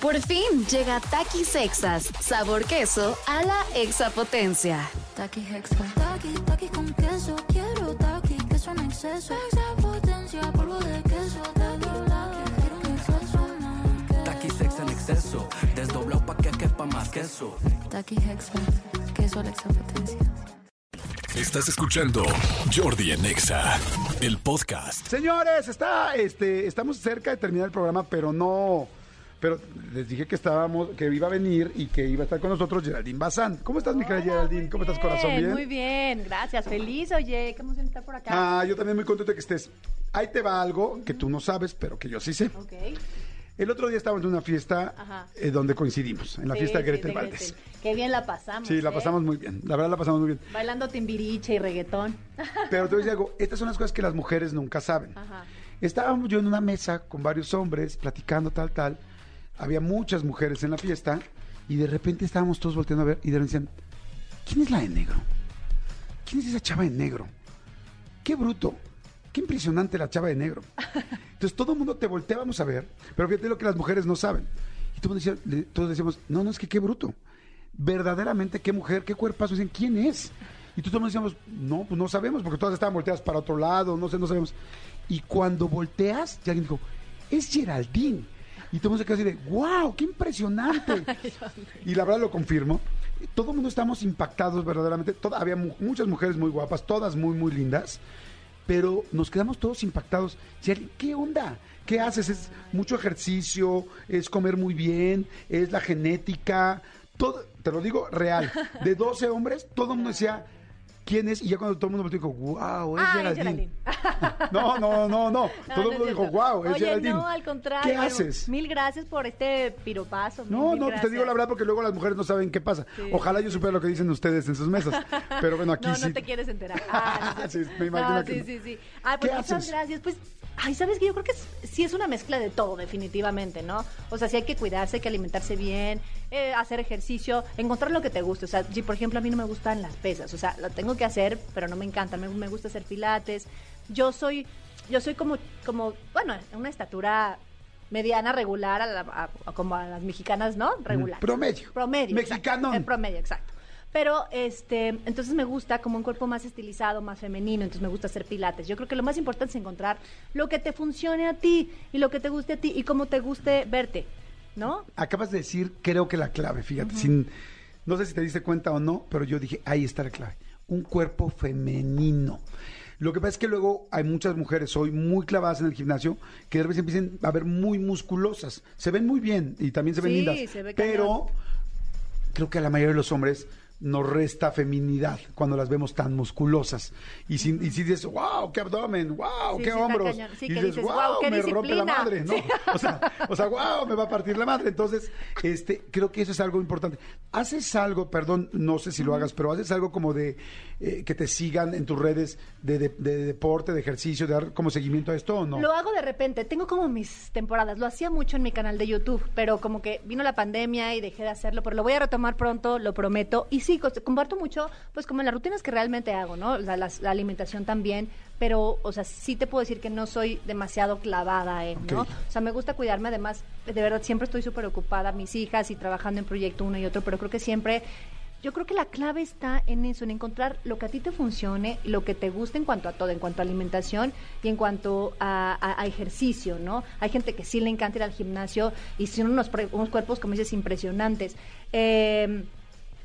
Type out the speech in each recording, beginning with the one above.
Por fin llega Takis Sexas, sabor queso a la exapotencia. Taki Hexa. Taki, taki con queso. Quiero taki, queso en exceso. Exapotencia, polvo de queso. Taki, taki, quiero un exceso más. Taki sex en exceso, desdoblado pa' que quepa más queso. Taki Hexa. Queso a la exapotencia. Estás escuchando Jordi en Exa, el podcast. Señores, está, este, estamos cerca de terminar el programa, pero no. Pero les dije que estábamos, que iba a venir y que iba a estar con nosotros Geraldine Bazán. ¿Cómo estás, mi querida Geraldine? ¿Cómo estás, corazón? ¿Bien? Muy bien, gracias. Feliz, oye, qué emoción estar por acá. Ah, yo también muy contento de que estés. Ahí te va algo que tú no sabes, pero que yo sí sé. Ok. El otro día estábamos en una fiesta eh, donde coincidimos, en la Sí, fiesta de sí, Gretel de Valdés. Qué bien la pasamos. Sí, la ¿eh? pasamos muy bien. La verdad la pasamos muy bien. Bailando timbiriche y reggaetón. Pero te voy a decir algo, estas son las cosas que las mujeres nunca saben. Ajá. Estábamos yo en una mesa con varios hombres, platicando tal, tal. Había muchas mujeres en la fiesta y de repente estábamos todos volteando a ver y de repente decían, ¿quién es la de negro? ¿Quién es esa chava de negro? Qué bruto, qué impresionante la chava de negro. Entonces todo el mundo te volteábamos a ver, pero fíjate lo que las mujeres no saben. Y todo el mundo decía- le- todos decíamos, no, no, es que qué bruto. Verdaderamente, qué mujer, qué cuerpazo. Dicen, ¿quién es? Y tú todos decíamos, no, pues no sabemos, porque todas estaban volteadas para otro lado, no sé, no sabemos. Y cuando volteas, ya alguien dijo, es Geraldine. Y todo el mundo se quedó así de, wow, qué impresionante. y la verdad lo confirmo. Todo el mundo estamos impactados verdaderamente. Toda- había mu- muchas mujeres muy guapas, todas muy, muy lindas. Pero nos quedamos todos impactados. ¿Qué onda? ¿Qué haces? ¿Es mucho ejercicio? ¿Es comer muy bien? ¿Es la genética? Todo, te lo digo real. De 12 hombres, todo el mundo decía, ¿quién es? Y ya cuando todo el mundo me dijo, wow, es Ah, es Geraldine. No, no, no, no. No, todo el mundo dijo, wow, es Oye, Geraldine. no, al contrario. ¿Qué haces? Mil gracias por este piropazo. mil, No, mil no, pues te digo la verdad porque luego las mujeres no saben qué pasa. Ojalá yo supiera lo que dicen ustedes en sus mesas. Pero bueno, aquí no, sí. no te quieres enterar. Ah, Sí, me imagino No, que sí, sí, sí. Ah, ¿Qué pues muchas haces? gracias. Pues, ay, ¿sabes que Yo creo que es- sí es una mezcla de todo, definitivamente, ¿no? O sea, sí hay que cuidarse, hay que alimentarse bien, eh, hacer ejercicio, encontrar lo que te guste. O sea, si por ejemplo a mí no me gustan las pesas, o sea, lo tengo que hacer, pero no me encanta. Me, me gusta hacer pilates. Yo soy, yo soy como, como, bueno, una estatura mediana, regular, a la- a- a- como a las mexicanas, ¿no? Regular. promedio. Promedio. Mexicanón. El promedio, exacto. Pero este, entonces me gusta como un cuerpo más estilizado, más femenino, entonces me gusta hacer pilates. Yo creo que lo más importante es encontrar lo que te funcione a ti y lo que te guste a ti y cómo te guste verte, ¿no? Acabas de decir, creo que la clave, fíjate, sin, no sé si te diste cuenta o no, pero yo dije, ahí está la clave. Un cuerpo femenino. Lo que pasa es que luego hay muchas mujeres hoy muy clavadas en el gimnasio que de repente empiezan a ver muy musculosas. Se ven muy bien y también se ven Sí, lindas. se ve pero creo que a la mayoría de los hombres nos resta feminidad cuando las vemos tan musculosas. Y si, y si dices, wow, qué abdomen, wow, Sí, qué sí, hombros. Sí, y dices, wow, "Guau, qué me rompe la disciplina". madre, ¿no? O sea, o sea, wow, me va a partir la madre. Entonces, este, creo que eso es algo importante. Haces algo, perdón, no sé si lo hagas, pero haces algo como de eh, que te sigan en tus redes de, de- de deporte, de ejercicio, de dar como seguimiento a esto o no. Lo hago de repente, tengo como mis temporadas, lo hacía mucho en mi canal de YouTube, pero como que vino la pandemia y dejé de hacerlo, pero lo voy a retomar pronto, lo prometo. Y sí, comparto mucho, pues como las rutinas que realmente hago, ¿no? La alimentación también, pero, o sea, sí te puedo decir que no soy demasiado clavada en, ¿no? O sea, me gusta cuidarme, además, de verdad, siempre estoy súper ocupada, mis hijas y trabajando en proyecto uno y otro, pero creo que siempre... Yo creo que la clave está en eso, en encontrar lo que a ti te funcione, lo que te guste en cuanto a todo, en cuanto a alimentación y en cuanto a, a- a ejercicio, ¿no? Hay gente que sí le encanta ir al gimnasio y tiene unos, unos cuerpos, como dices, impresionantes. Eh,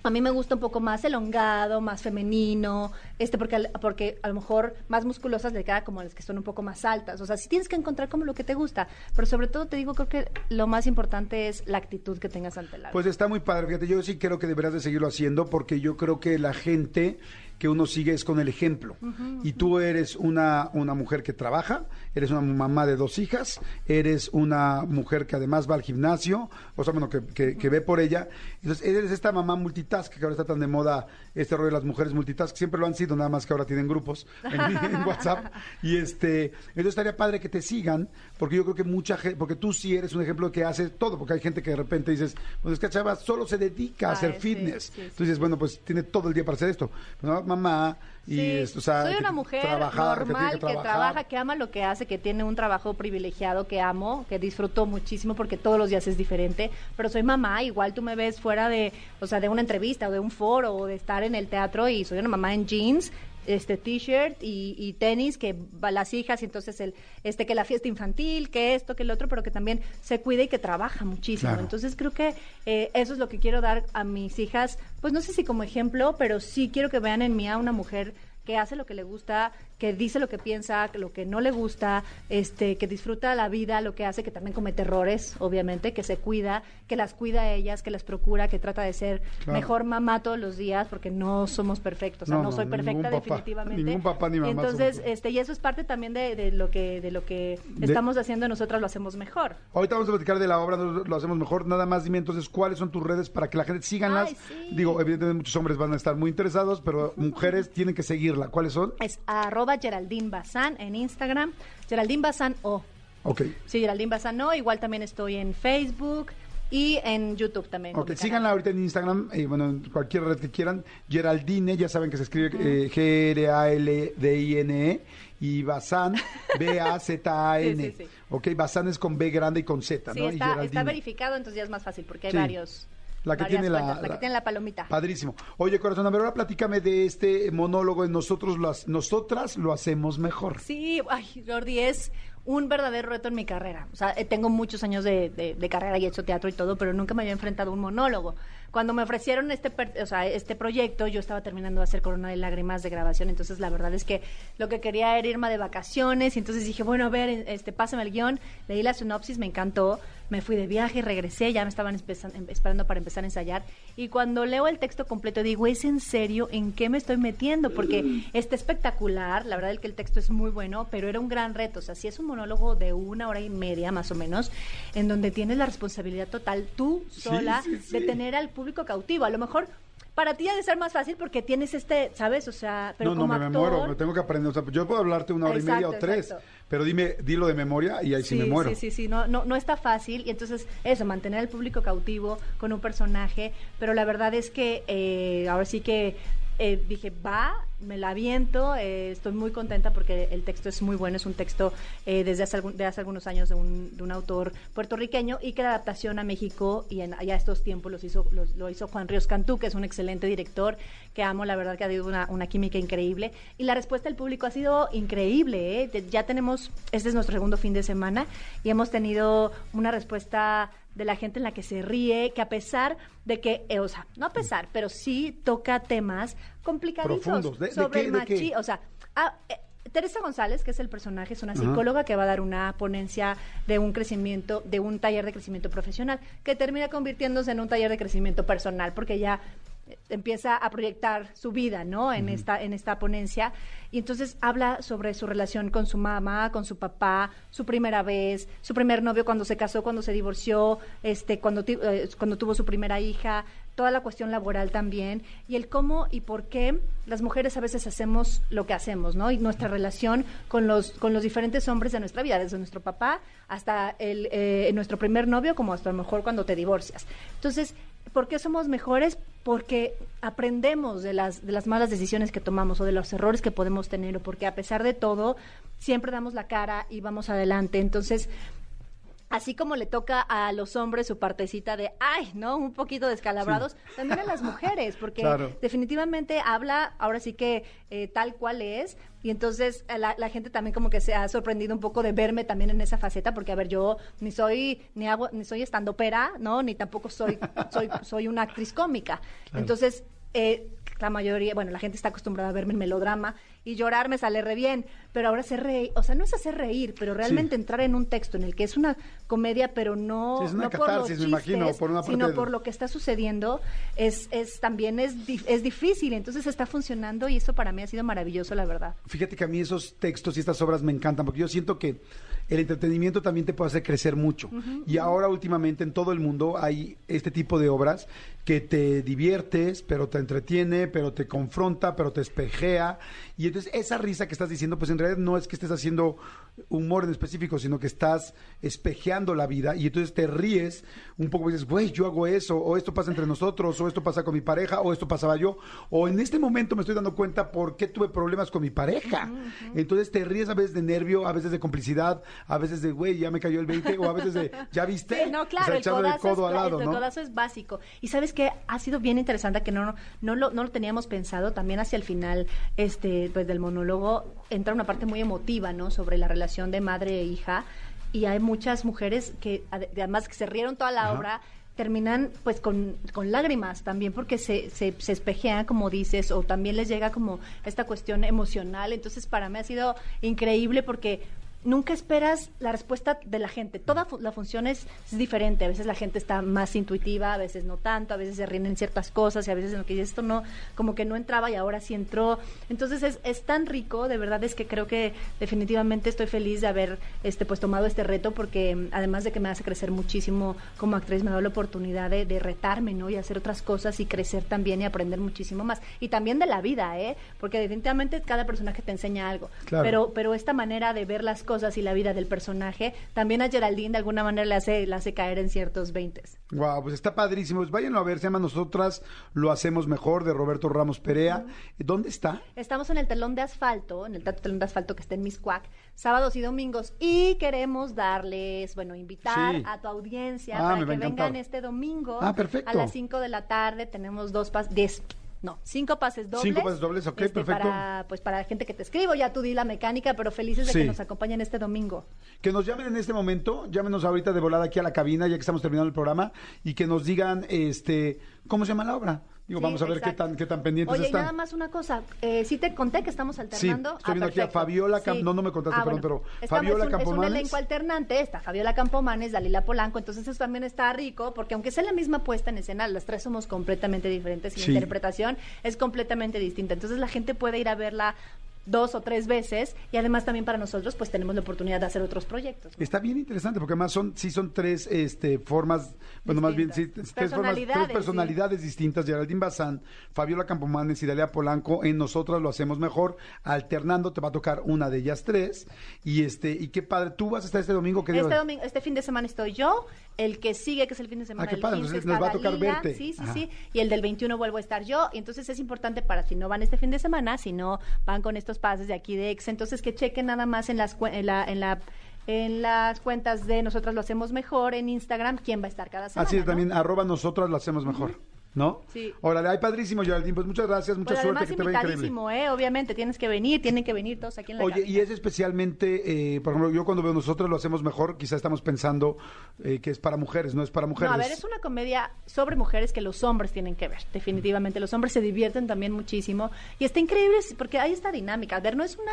a mí me gusta un poco más elongado, más femenino, este porque, porque a lo mejor más musculosas le queda como a las que son un poco más altas. O sea, sí tienes que encontrar como lo que te gusta, pero sobre todo te digo, creo que lo más importante es la actitud que tengas ante la Pues está muy padre, fíjate, yo sí creo que deberás de seguirlo haciendo porque yo creo que la gente que uno sigue es con el ejemplo. Y tú eres una, una mujer que trabaja, eres una mamá de dos hijas, eres una mujer que además va al gimnasio, o sea, bueno, que, que- que ve por ella. Entonces, eres esta mamá multitask, que ahora está tan de moda este rollo de las mujeres multitask, siempre lo han sido, nada más que ahora tienen grupos en, en WhatsApp. Y este, entonces estaría padre que te sigan, porque yo creo que mucha gente, porque tú sí eres un ejemplo que hace todo, porque hay gente que de repente dices, pues es que chava solo se dedica a hacer fitness. sí, sí. Entonces dices, bueno, pues tiene todo el día para hacer esto. ¿no? Mamá y Sí, es- o sea, soy una mujer trabajar, normal que que, trabaja, que ama lo que hace, que tiene un trabajo privilegiado que amo, que disfruto muchísimo porque todos los días es diferente. Pero soy mamá, igual tú me ves fuera de, o sea, de una entrevista o de un foro o de estar en el teatro y soy una mamá en jeans. Este t-shirt y, y tenis que va las hijas y entonces el este que la fiesta infantil que esto que el otro pero que también se cuida y que trabaja muchísimo Claro. entonces creo que eh, eso es lo que quiero dar a mis hijas pues no sé si como ejemplo pero sí quiero que vean en mí a una mujer que hace lo que le gusta, que dice lo que piensa, lo que no le gusta, este, que disfruta la vida, lo que hace, que también comete errores, obviamente, que se cuida, que las cuida a ellas, que las procura, que trata de ser Claro. mejor mamá todos los días, porque no somos perfectos, o sea, No, no, no, soy perfecta papá, definitivamente. ningún papá ni mamá Entonces, somos. este, y eso es parte también de, de lo que, de lo que De- estamos haciendo, nosotras lo hacemos mejor. Ahorita vamos a platicar de la obra, lo hacemos mejor. Nada más dime entonces cuáles son tus redes para que la gente síganlas. Ay, sí. Digo, evidentemente muchos hombres van a estar muy interesados, pero mujeres tienen que seguirla. ¿Cuáles son? Es arroba Geraldine Bazán en Instagram, Geraldine Bazán O. Ok. Sí, Geraldine Bazán O. Igual también estoy en Facebook y en YouTube también. Ok, síganla ahorita en Instagram, y bueno, en cualquier red que quieran. Geraldine, ya saben que se escribe eh, G-R-A-L-D-I-N-E E, y Bazán, B-A-Z-A-N. Sí, sí, sí. Ok, Bazán es con B grande y con Z, Sí, ¿no? Y está, está verificado, entonces ya es más fácil porque hay varios. La que tiene la- cuentas, la, la- que tiene la palomita. Padrísimo. Oye, corazón, a ver, ahora platícame de este monólogo de nosotros, lo nosotras lo hacemos mejor. Sí, ay, Jordi, es un verdadero reto en mi carrera. O sea, eh, tengo muchos años de, de- de carrera y he hecho teatro y todo, pero nunca me había enfrentado a un monólogo. Cuando me ofrecieron este, o sea, este proyecto, yo estaba terminando de hacer Corona de Lágrimas de grabación, entonces la verdad es que lo que quería era irme de vacaciones, y entonces dije, bueno, a ver, este, pásame el guion, leí la sinopsis, me encantó, me fui de viaje, regresé, ya me estaban em- esperando para empezar a ensayar, y cuando leo el texto completo digo, ¿es en serio? ¿En qué me estoy metiendo? Porque está espectacular, la verdad es que el texto es muy bueno, pero era un gran reto, o sea, si es un monólogo de una hora y media más o menos, en donde tienes la responsabilidad total tú Sí, sola sí, sí. de tener al público cautivo. A lo mejor para ti ha de ser más fácil porque tienes este, ¿sabes? O sea, pero no, no, como me, me actor, muero, me tengo que aprender. O sea, yo puedo hablarte una hora y media o tres, exacto. pero dime, dilo de memoria y ahí sí, me muero. Sí, sí, sí, no, no, no está fácil. Y entonces, eso, mantener al público cautivo con un personaje. Pero la verdad es que eh, ahora sí que eh, dije, va, me la aviento. eh, estoy muy contenta porque el texto es muy bueno. Es un texto eh, desde hace, algún- de hace algunos años de un, de un autor puertorriqueño y que la adaptación a México y en, ya estos tiempos los hizo, los- lo hizo Juan Ríos Cantú, que es un excelente director que amo, la verdad que ha habido una, una química increíble. Y la respuesta del público ha sido increíble. Ya tenemos, este es nuestro segundo fin de semana y hemos tenido una respuesta de la gente en la que se ríe, que a pesar de que, eh, o sea, no a pesar, pero sí toca temas complicaditos Profundos. ¿De- de sobre qué- el de qué? machismo. O sea, ah, eh, Teresa González, que es el personaje, es una psicóloga que va a dar una ponencia de un crecimiento, de un taller de crecimiento profesional, que termina convirtiéndose en un taller de crecimiento personal, porque ya empieza a proyectar su vida, ¿no? En esta en esta ponencia y entonces habla sobre su relación con su mamá, con su papá, su primera vez, su primer novio cuando se casó, cuando se divorció, este cuando eh, cuando tuvo su primera hija, toda la cuestión laboral también y el cómo y por qué las mujeres a veces hacemos lo que hacemos, ¿no? Y nuestra relación con los con los diferentes hombres de nuestra vida, desde nuestro papá hasta el eh, nuestro primer novio, como hasta a lo mejor cuando te divorcias. Entonces, ¿por qué somos mejores? Porque aprendemos de las de las malas decisiones que tomamos o de los errores que podemos tener o porque a pesar de todo siempre damos la cara y vamos adelante. Entonces, así como le toca a los hombres su partecita de, ay, ¿no? Un poquito descalabrados, también a las mujeres, porque Claro. definitivamente habla ahora sí que eh, tal cual es, y entonces eh, la, la gente también como que se ha sorprendido un poco de verme también en esa faceta, porque a ver, yo ni soy, ni hago, ni soy estandopera, ¿no? Ni tampoco soy, soy, soy una actriz cómica. Entonces, eh, la mayoría, bueno, la gente está acostumbrada a verme en melodrama y llorar me sale re bien, pero ahora hacer reír, o sea, no es hacer reír, pero realmente Sí. entrar en un texto en el que es una comedia, pero no, Sí, es una no por los catarsis, me imagino, chistes, por una parte sino de- por lo que está sucediendo, es, es también es, dif- es difícil, entonces está funcionando y eso para mí ha sido maravilloso, la verdad. Fíjate que a mí esos textos y estas obras me encantan, porque yo siento que el entretenimiento también te puede hacer crecer mucho. Y ahora últimamente en todo el mundo hay este tipo de obras que te diviertes, pero te entretiene, pero te confronta, pero te espejea. Y entonces esa risa que estás diciendo, pues en realidad no es que estés haciendo humor en específico, sino que estás espejeando la vida y entonces te ríes un poco y dices, güey, yo hago eso, o esto pasa entre nosotros, o esto pasa con mi pareja, o esto pasaba yo, o en este momento me estoy dando cuenta por qué tuve problemas con mi pareja. Entonces te ríes a veces de nervio, a veces de complicidad, a veces de, güey, ya me cayó el 20, o a veces de, ¿ya viste? Sí, no, O claro, sea, el, codazo, codo es, al lado, el ¿no? codazo es básico. Y sabes que ha sido bien interesante que no, no, lo, no lo teníamos pensado. También hacia el final este, pues, del monólogo entra una parte muy emotiva, ¿no? Sobre la relación de madre e hija. Y hay muchas mujeres que, ade- además que se rieron toda la Ajá. obra, terminan pues con, con lágrimas también porque se, se, se espejean como dices o también les llega como esta cuestión emocional entonces para mí ha sido increíble porque nunca esperas la respuesta de la gente. Toda fu- la función es, es diferente. A veces la gente está más intuitiva, a veces no tanto, a veces se ríen en ciertas cosas y a veces en lo que esto no, como que no entraba y ahora sí entró. Entonces es, es tan rico, de verdad es que creo que definitivamente estoy feliz de haber este pues tomado este reto porque además de que me hace crecer muchísimo como actriz, me da la oportunidad de, de retarme, ¿no? Y hacer otras cosas y crecer también y aprender muchísimo más. Y también de la vida, ¿eh? Porque definitivamente cada personaje te enseña algo. Claro. Pero pero esta manera de ver las cosas y la vida del personaje, también a Geraldine de alguna manera le hace, le hace caer en ciertos veintes. Wow, pues está padrísimo. Pues váyanlo a ver, se llama Nosotras lo hacemos mejor de Roberto Ramos Perea. ¿Dónde está? Estamos en el telón de asfalto, en el Telón de Asfalto que está en Miscuac, sábados y domingos, y queremos darles, bueno, invitar Sí. a tu audiencia Ah, para que vengan este domingo Ah, a las 5 de la tarde. Tenemos dos diez, no, cinco pases dobles. Cinco pases dobles, ok, perfecto. Para, pues para gente que te escribo, ya tú di la mecánica, pero felices de Sí. que nos acompañen este domingo. Que nos llamen en este momento, llámenos ahorita de volada aquí a la cabina, ya que estamos terminando el programa, y que nos digan, este, ¿cómo se llama la obra? Digo, Sí, vamos a ver qué tan, qué tan pendientes Oye, y están. nada más una cosa, eh, sí te conté que estamos alternando. estoy viendo aquí a. Fabiola Cam- no, no me contaste, perdón, pero Estamos- Fabiola es un, es un Campomanes. elenco alternante, está Fabiola Campomanes, Dalila Polanco, entonces eso también está rico, porque aunque sea la misma puesta en escena, las tres somos completamente diferentes y Sí. la interpretación es completamente distinta. Entonces la gente puede ir a verla dos o tres veces y además también para nosotros pues tenemos la oportunidad de hacer otros proyectos. ¿no? Está bien interesante porque además son sí son tres este formas, bueno, más bien sí, tres formas, tres Personalidades, personalidades distintas, Geraldine Bazán, Fabiola Campomanes y Dalia Polanco en Nosotras lo hacemos mejor, alternando te va a tocar una de ellas tres y este y qué padre, tú vas a estar este domingo que Este, domingo, este fin de semana estoy yo, el que sigue, que es el fin de semana Ah, qué del padre, 15, entonces nos va a tocar verte. Sí, sí, Ajá. sí. Y el del 21 vuelvo a estar yo. Y entonces es importante para si no van este fin de semana, si no van con estos pases de aquí de ex, entonces que chequen nada más en las en la, en la en las cuentas de nosotras lo hacemos mejor en Instagram quién va a estar cada semana. Así es, ¿no? también arroba nosotras lo hacemos mejor, ¿no? Sí. Órale, ay padrísimo Geraldine, pues muchas gracias, mucha Pues suerte, que te vaya increíble. ¿eh? Obviamente tienes que venir, tienen que venir todos aquí en la Oye, cabina. y es especialmente, eh, por ejemplo, yo cuando veo nosotros lo hacemos mejor, quizá estamos pensando eh, que es para mujeres, no es para mujeres. No, a ver, es una comedia sobre mujeres que los hombres tienen que ver, definitivamente. Los hombres se divierten también muchísimo. Y está increíble porque hay esta dinámica. A ver, no es una,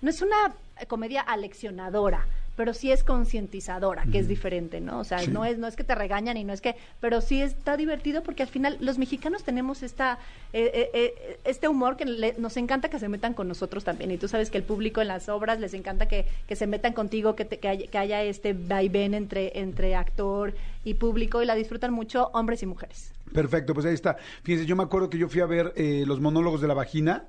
no es una comedia aleccionadora, pero sí es concientizadora, que es diferente, ¿no? O sea, Sí. no es, no es que te regañan y no es que, pero sí está divertido porque al final los mexicanos tenemos esta, eh, eh, eh, este humor que le- nos encanta que se metan con nosotros también. Y tú sabes que el público en las obras les encanta que, que se metan contigo, que, te- que, haya, que haya este vaivén entre, entre actor y público y la disfrutan mucho hombres y mujeres. Perfecto, pues ahí está. Fíjense, yo me acuerdo que yo fui a ver eh, los monólogos de la vagina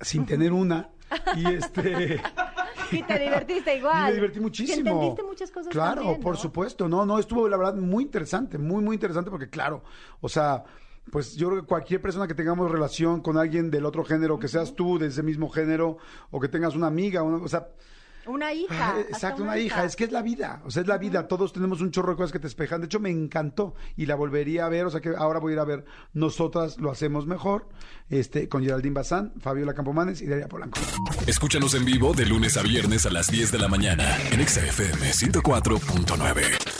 sin tener una y este Y te divertiste igual. y me divertí muchísimo. Y entendiste muchas cosas Claro, también, por supuesto. No, no, estuvo la verdad muy interesante, muy, muy interesante porque claro, o sea, pues yo creo que cualquier persona que tengamos relación con alguien del otro género, que seas tú de ese mismo género o que tengas una amiga, una- o sea, Una hija. Ah, Exacto, una hija. Es que es la vida. O sea, es la vida. Todos tenemos un chorro de cosas que te espejan. De hecho, me encantó y la volvería a ver. O sea, que ahora voy a ir a ver Nosotras lo hacemos mejor. Este, con Geraldine Bazán, Fabiola Campomanes y Daria Polanco. Escúchanos en vivo de lunes a viernes a las 10 de la mañana en Exa FM 104.9.